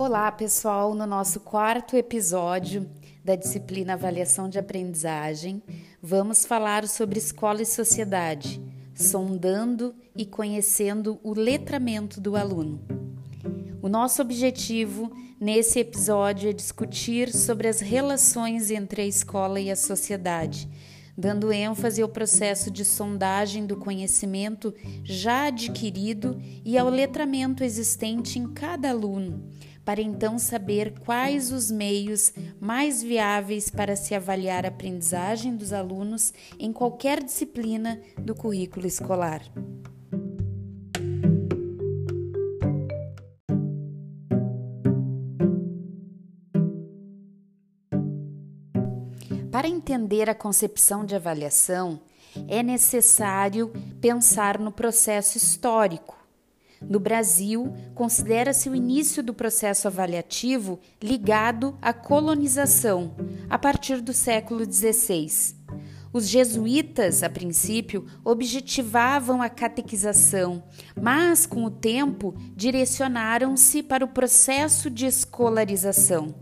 Olá, pessoal! No nosso quarto episódio da disciplina Avaliação de Aprendizagem, vamos falar sobre escola e sociedade, sondando e conhecendo o letramento do aluno. O nosso objetivo nesse episódio é discutir sobre as relações entre a escola e a sociedade dando ênfase ao processo de sondagem do conhecimento já adquirido e ao letramento existente em cada aluno, para então saber quais os meios mais viáveis para se avaliar a aprendizagem dos alunos em qualquer disciplina do currículo escolar. Para entender a concepção de avaliação, é necessário pensar no processo histórico. No Brasil, considera-se o início do processo avaliativo ligado à colonização, a partir do século XVI. Os jesuítas, a princípio, objetivavam a catequização, mas, com o tempo, direcionaram-se para o processo de escolarização.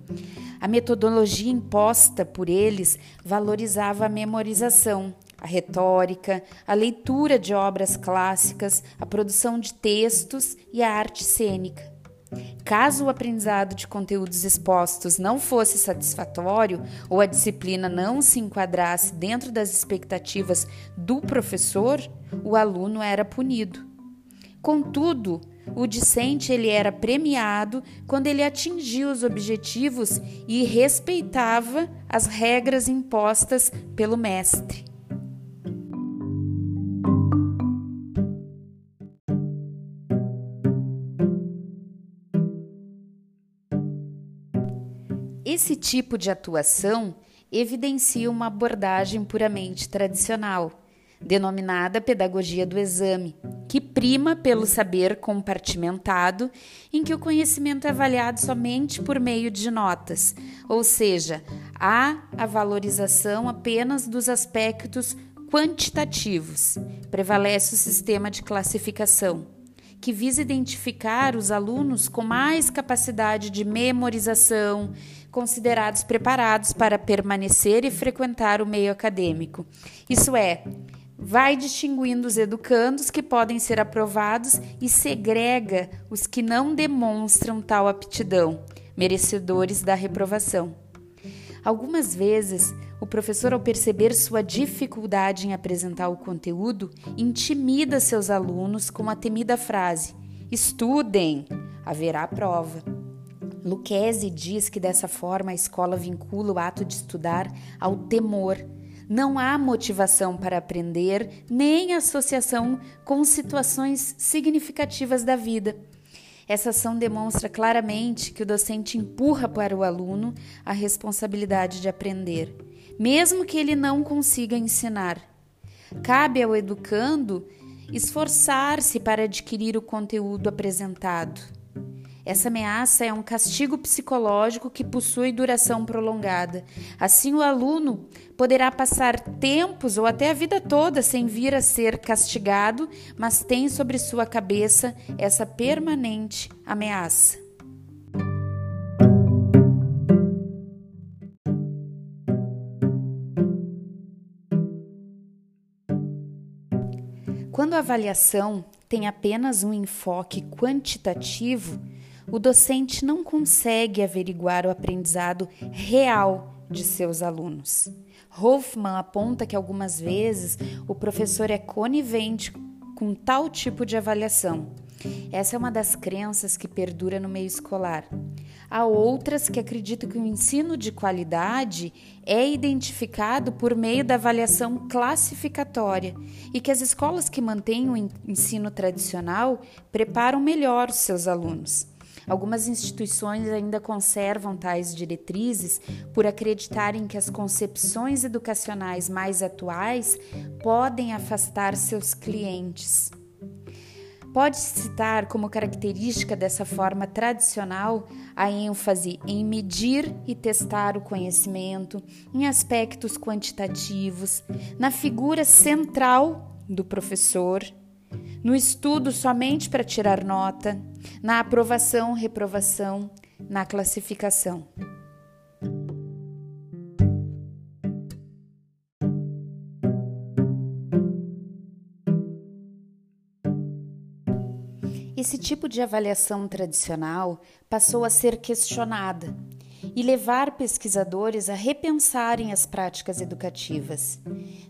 A metodologia imposta por eles valorizava a memorização, a retórica, a leitura de obras clássicas, a produção de textos e a arte cênica. Caso o aprendizado de conteúdos expostos não fosse satisfatório ou a disciplina não se enquadrasse dentro das expectativas do professor, o aluno era punido. Contudo, o discente ele era premiado quando ele atingia os objetivos e respeitava as regras impostas pelo mestre. Esse tipo de atuação evidencia uma abordagem puramente tradicional denominada pedagogia do exame, que prima pelo saber compartimentado, em que o conhecimento é avaliado somente por meio de notas, ou seja, há a valorização apenas dos aspectos quantitativos. Prevalece o sistema de classificação, que visa identificar os alunos com mais capacidade de memorização, considerados preparados para permanecer e frequentar o meio acadêmico. Isso é, vai distinguindo os educandos que podem ser aprovados e segrega os que não demonstram tal aptidão, merecedores da reprovação. Algumas vezes, o professor, ao perceber sua dificuldade em apresentar o conteúdo, intimida seus alunos com a temida frase: Estudem, haverá prova. Lucchesi diz que dessa forma a escola vincula o ato de estudar ao temor não há motivação para aprender, nem associação com situações significativas da vida. Essa ação demonstra claramente que o docente empurra para o aluno a responsabilidade de aprender, mesmo que ele não consiga ensinar. Cabe ao educando esforçar-se para adquirir o conteúdo apresentado. Essa ameaça é um castigo psicológico que possui duração prolongada. Assim, o aluno poderá passar tempos ou até a vida toda sem vir a ser castigado, mas tem sobre sua cabeça essa permanente ameaça. Quando a avaliação tem apenas um enfoque quantitativo, o docente não consegue averiguar o aprendizado real de seus alunos. Hoffman aponta que algumas vezes o professor é conivente com tal tipo de avaliação. Essa é uma das crenças que perdura no meio escolar. Há outras que acreditam que o ensino de qualidade é identificado por meio da avaliação classificatória e que as escolas que mantêm o ensino tradicional preparam melhor os seus alunos. Algumas instituições ainda conservam tais diretrizes por acreditarem que as concepções educacionais mais atuais podem afastar seus clientes. Pode-se citar como característica dessa forma tradicional a ênfase em medir e testar o conhecimento, em aspectos quantitativos, na figura central do professor no estudo somente para tirar nota, na aprovação, reprovação, na classificação. Esse tipo de avaliação tradicional passou a ser questionada e levar pesquisadores a repensarem as práticas educativas.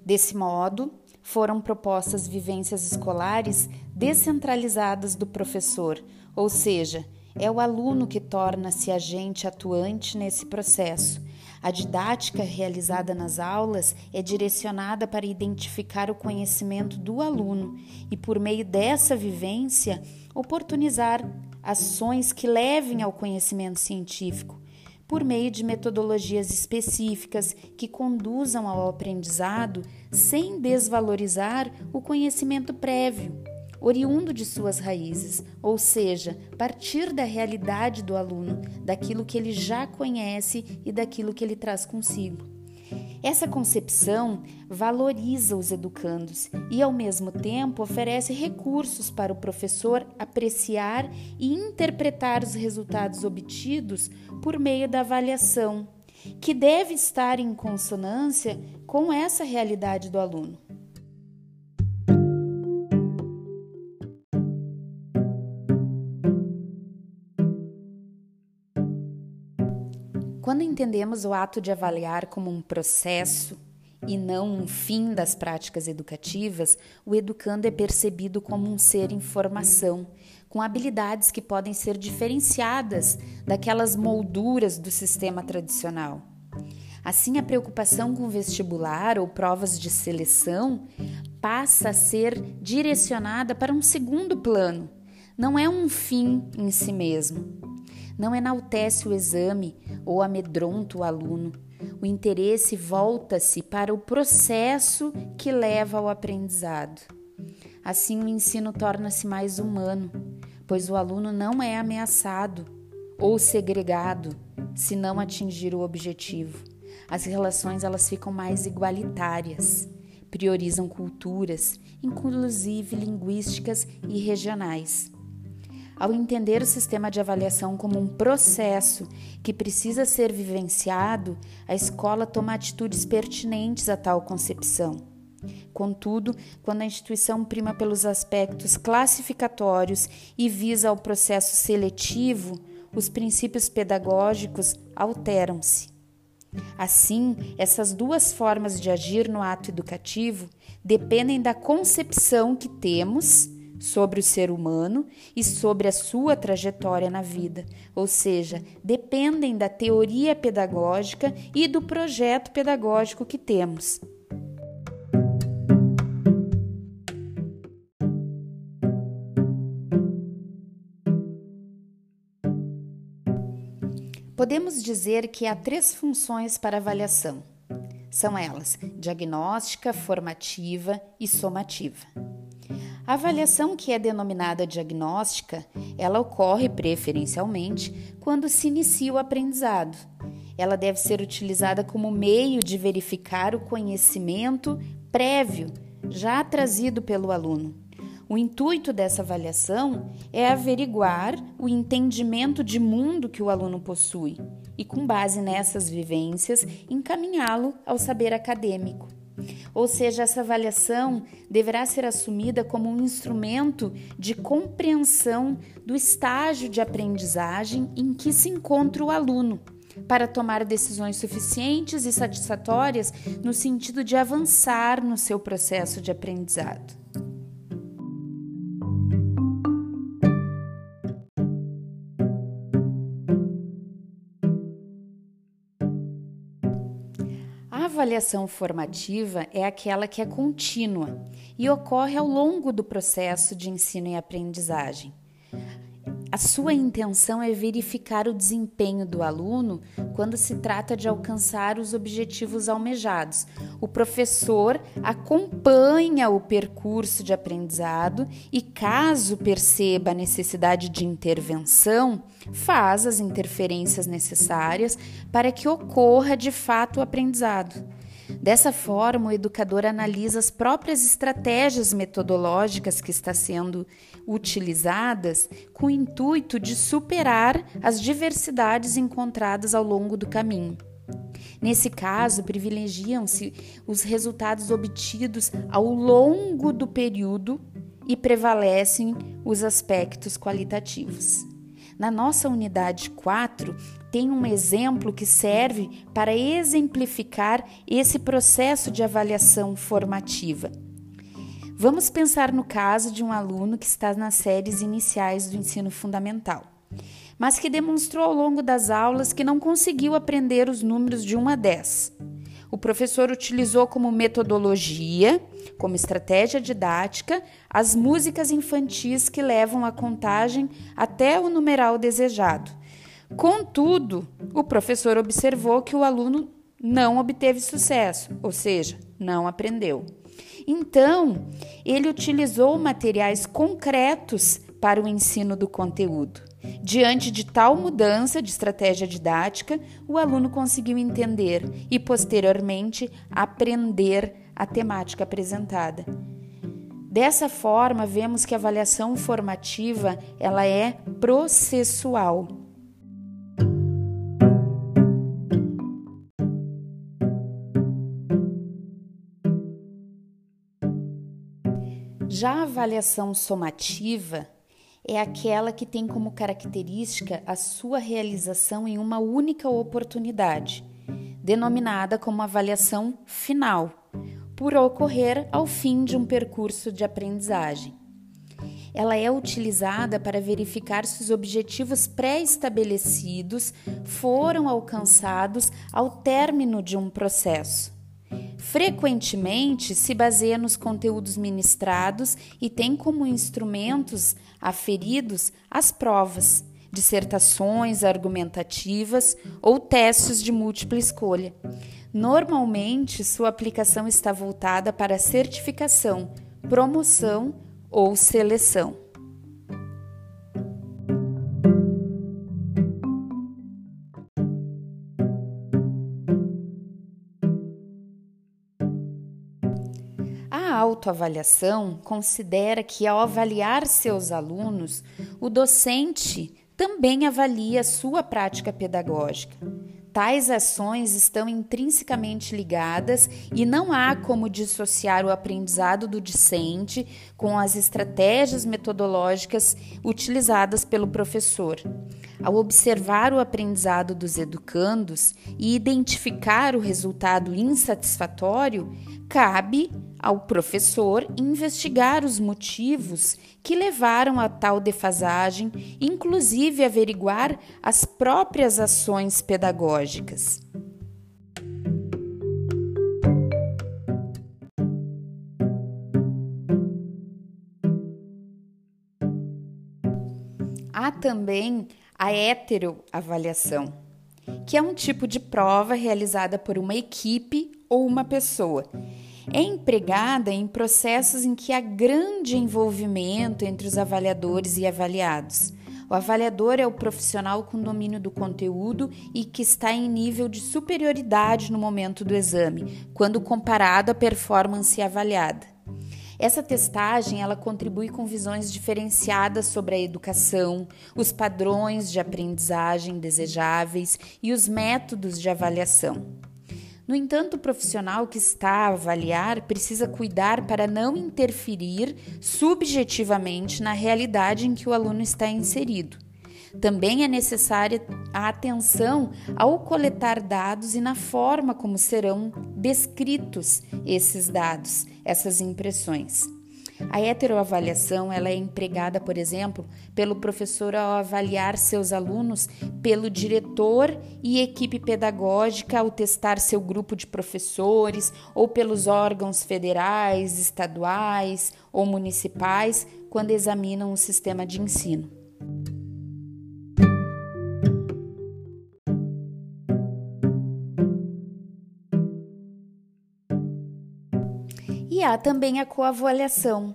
Desse modo, foram propostas vivências escolares descentralizadas do professor, ou seja, é o aluno que torna-se agente atuante nesse processo. A didática realizada nas aulas é direcionada para identificar o conhecimento do aluno e, por meio dessa vivência, oportunizar ações que levem ao conhecimento científico, por meio de metodologias específicas que conduzam ao aprendizado sem desvalorizar o conhecimento prévio, oriundo de suas raízes, ou seja, partir da realidade do aluno, daquilo que ele já conhece e daquilo que ele traz consigo. Essa concepção valoriza os educandos e, ao mesmo tempo, oferece recursos para o professor apreciar e interpretar os resultados obtidos por meio da avaliação, que deve estar em consonância com essa realidade do aluno. Quando entendemos o ato de avaliar como um processo e não um fim das práticas educativas, o educando é percebido como um ser em formação, com habilidades que podem ser diferenciadas daquelas molduras do sistema tradicional. Assim, a preocupação com vestibular ou provas de seleção passa a ser direcionada para um segundo plano. Não é um fim em si mesmo. Não enaltece o exame ou amedronta o aluno. O interesse volta-se para o processo que leva ao aprendizado. Assim, o ensino torna-se mais humano, pois o aluno não é ameaçado ou segregado se não atingir o objetivo. As relações elas ficam mais igualitárias, priorizam culturas, inclusive linguísticas e regionais. Ao entender o sistema de avaliação como um processo que precisa ser vivenciado, a escola toma atitudes pertinentes a tal concepção. Contudo, quando a instituição prima pelos aspectos classificatórios e visa ao processo seletivo, os princípios pedagógicos alteram-se. Assim, essas duas formas de agir no ato educativo dependem da concepção que temos sobre o ser humano e sobre a sua trajetória na vida, ou seja, dependem da teoria pedagógica e do projeto pedagógico que temos. Podemos dizer que há três funções para avaliação. São elas: diagnóstica, formativa e somativa. A avaliação que é denominada diagnóstica, ela ocorre preferencialmente quando se inicia o aprendizado. Ela deve ser utilizada como meio de verificar o conhecimento prévio já trazido pelo aluno. O intuito dessa avaliação é averiguar o entendimento de mundo que o aluno possui e, com base nessas vivências, encaminhá-lo ao saber acadêmico. Ou seja, essa avaliação deverá ser assumida como um instrumento de compreensão do estágio de aprendizagem em que se encontra o aluno, para tomar decisões suficientes e satisfatórias no sentido de avançar no seu processo de aprendizado. Avaliação formativa é aquela que é contínua e ocorre ao longo do processo de ensino e aprendizagem. A sua intenção é verificar o desempenho do aluno quando se trata de alcançar os objetivos almejados. O professor acompanha o percurso de aprendizado e, caso perceba a necessidade de intervenção, faz as interferências necessárias para que ocorra de fato o aprendizado. Dessa forma, o educador analisa as próprias estratégias metodológicas que estão sendo utilizadas com o intuito de superar as diversidades encontradas ao longo do caminho. Nesse caso, privilegiam-se os resultados obtidos ao longo do período e prevalecem os aspectos qualitativos. Na nossa unidade 4, tem um exemplo que serve para exemplificar esse processo de avaliação formativa. Vamos pensar no caso de um aluno que está nas séries iniciais do ensino fundamental, mas que demonstrou ao longo das aulas que não conseguiu aprender os números de 1 a 10. O professor utilizou como metodologia, como estratégia didática, as músicas infantis que levam a contagem até o numeral desejado. Contudo, o professor observou que o aluno não obteve sucesso, ou seja, não aprendeu. Então, ele utilizou materiais concretos para o ensino do conteúdo. Diante de tal mudança de estratégia didática, o aluno conseguiu entender e, posteriormente, aprender a temática apresentada. Dessa forma, vemos que a avaliação formativa ela é processual. Já a avaliação somativa é aquela que tem como característica a sua realização em uma única oportunidade, denominada como avaliação final, por ocorrer ao fim de um percurso de aprendizagem. Ela é utilizada para verificar se os objetivos pré-estabelecidos foram alcançados ao término de um processo frequentemente se baseia nos conteúdos ministrados e tem como instrumentos aferidos as provas, dissertações argumentativas ou testes de múltipla escolha. Normalmente, sua aplicação está voltada para certificação, promoção ou seleção. Autoavaliação considera que, ao avaliar seus alunos, o docente também avalia sua prática pedagógica. Tais ações estão intrinsecamente ligadas e não há como dissociar o aprendizado do discente com as estratégias metodológicas utilizadas pelo professor. Ao observar o aprendizado dos educandos e identificar o resultado insatisfatório, cabe ao professor investigar os motivos que levaram a tal defasagem, inclusive averiguar as próprias ações pedagógicas. Há também a heteroavaliação, que é um tipo de prova realizada por uma equipe ou uma pessoa é empregada em processos em que há grande envolvimento entre os avaliadores e avaliados. O avaliador é o profissional com domínio do conteúdo e que está em nível de superioridade no momento do exame, quando comparado à performance avaliada. Essa testagem ela contribui com visões diferenciadas sobre a educação, os padrões de aprendizagem desejáveis e os métodos de avaliação. No entanto, o profissional que está a avaliar precisa cuidar para não interferir subjetivamente na realidade em que o aluno está inserido. Também é necessária a atenção ao coletar dados e na forma como serão descritos esses dados, essas impressões. A heteroavaliação ela é empregada, por exemplo, pelo professor ao avaliar seus alunos, pelo diretor e equipe pedagógica ao testar seu grupo de professores, ou pelos órgãos federais, estaduais ou municipais quando examinam o sistema de ensino. Há também a coavaliação.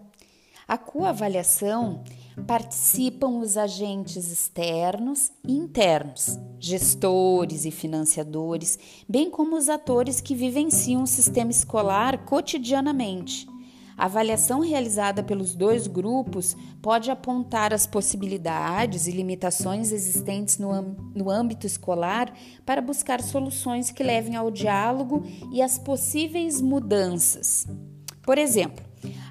A coavaliação participam os agentes externos e internos, gestores e financiadores, bem como os atores que vivenciam o sistema escolar cotidianamente. A avaliação realizada pelos dois grupos pode apontar as possibilidades e limitações existentes no, âmbito escolar para buscar soluções que levem ao diálogo e às possíveis mudanças. Por exemplo,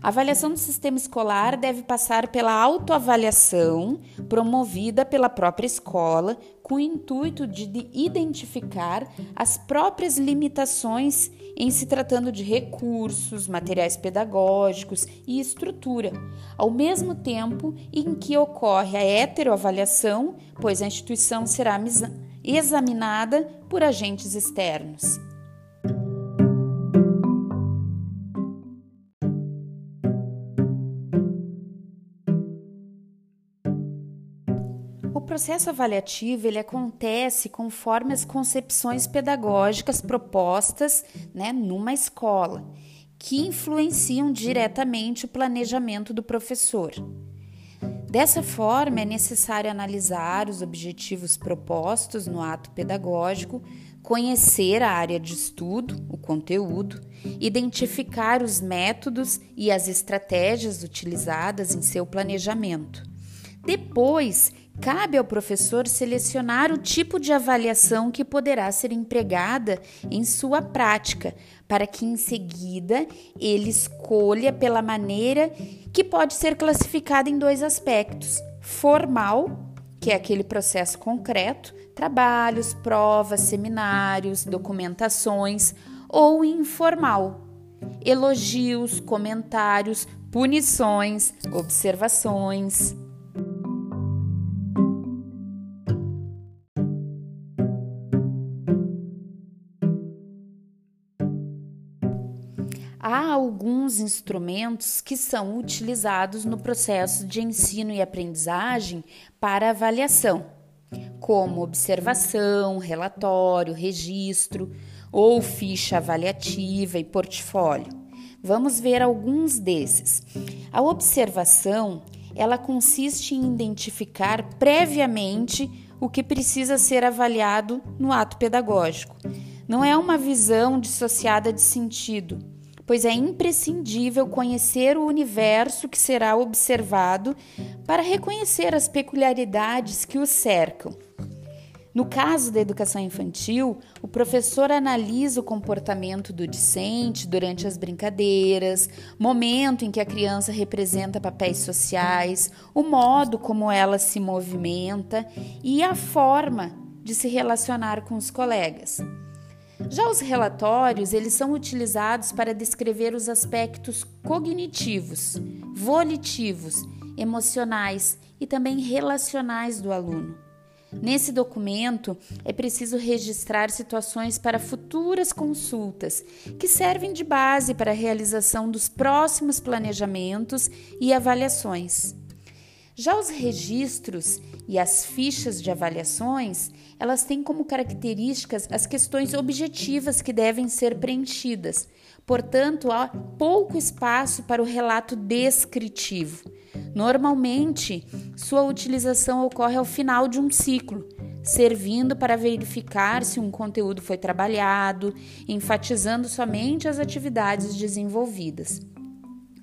a avaliação do sistema escolar deve passar pela autoavaliação promovida pela própria escola, com o intuito de identificar as próprias limitações em se tratando de recursos, materiais pedagógicos e estrutura, ao mesmo tempo em que ocorre a heteroavaliação, pois a instituição será examinada por agentes externos. Processo avaliativo ele acontece conforme as concepções pedagógicas propostas né, numa escola, que influenciam diretamente o planejamento do professor. Dessa forma, é necessário analisar os objetivos propostos no ato pedagógico, conhecer a área de estudo, o conteúdo, identificar os métodos e as estratégias utilizadas em seu planejamento. Depois, Cabe ao professor selecionar o tipo de avaliação que poderá ser empregada em sua prática, para que em seguida ele escolha pela maneira que pode ser classificada em dois aspectos: formal, que é aquele processo concreto, trabalhos, provas, seminários, documentações, ou informal, elogios, comentários, punições, observações. Há alguns instrumentos que são utilizados no processo de ensino e aprendizagem para avaliação, como observação, relatório, registro ou ficha avaliativa e portfólio. Vamos ver alguns desses. A observação, ela consiste em identificar previamente o que precisa ser avaliado no ato pedagógico. Não é uma visão dissociada de sentido, pois é imprescindível conhecer o universo que será observado para reconhecer as peculiaridades que o cercam. No caso da educação infantil, o professor analisa o comportamento do discente durante as brincadeiras, momento em que a criança representa papéis sociais, o modo como ela se movimenta e a forma de se relacionar com os colegas. Já os relatórios, eles são utilizados para descrever os aspectos cognitivos, volitivos, emocionais e também relacionais do aluno. Nesse documento, é preciso registrar situações para futuras consultas, que servem de base para a realização dos próximos planejamentos e avaliações. Já os registros e as fichas de avaliações, elas têm como características as questões objetivas que devem ser preenchidas. Portanto, há pouco espaço para o relato descritivo. Normalmente, sua utilização ocorre ao final de um ciclo, servindo para verificar se um conteúdo foi trabalhado, enfatizando somente as atividades desenvolvidas.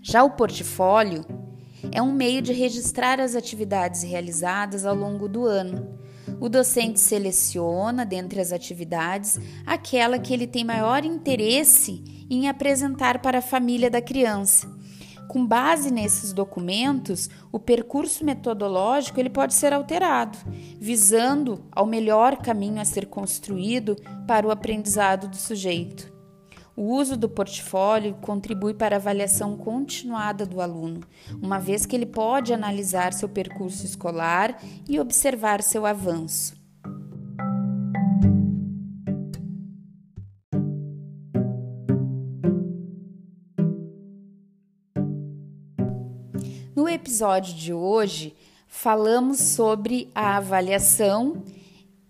Já o portfólio é um meio de registrar as atividades realizadas ao longo do ano. O docente seleciona, dentre as atividades, aquela que ele tem maior interesse em apresentar para a família da criança. Com base nesses documentos, o percurso metodológico ele pode ser alterado, visando ao melhor caminho a ser construído para o aprendizado do sujeito. O uso do portfólio contribui para a avaliação continuada do aluno, uma vez que ele pode analisar seu percurso escolar e observar seu avanço. No episódio de hoje, falamos sobre a avaliação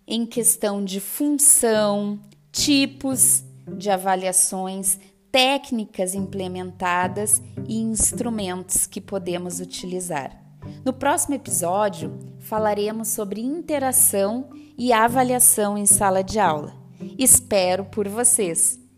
em questão de função, tipos de avaliações, técnicas implementadas e instrumentos que podemos utilizar. No próximo episódio, falaremos sobre interação e avaliação em sala de aula. Espero por vocês!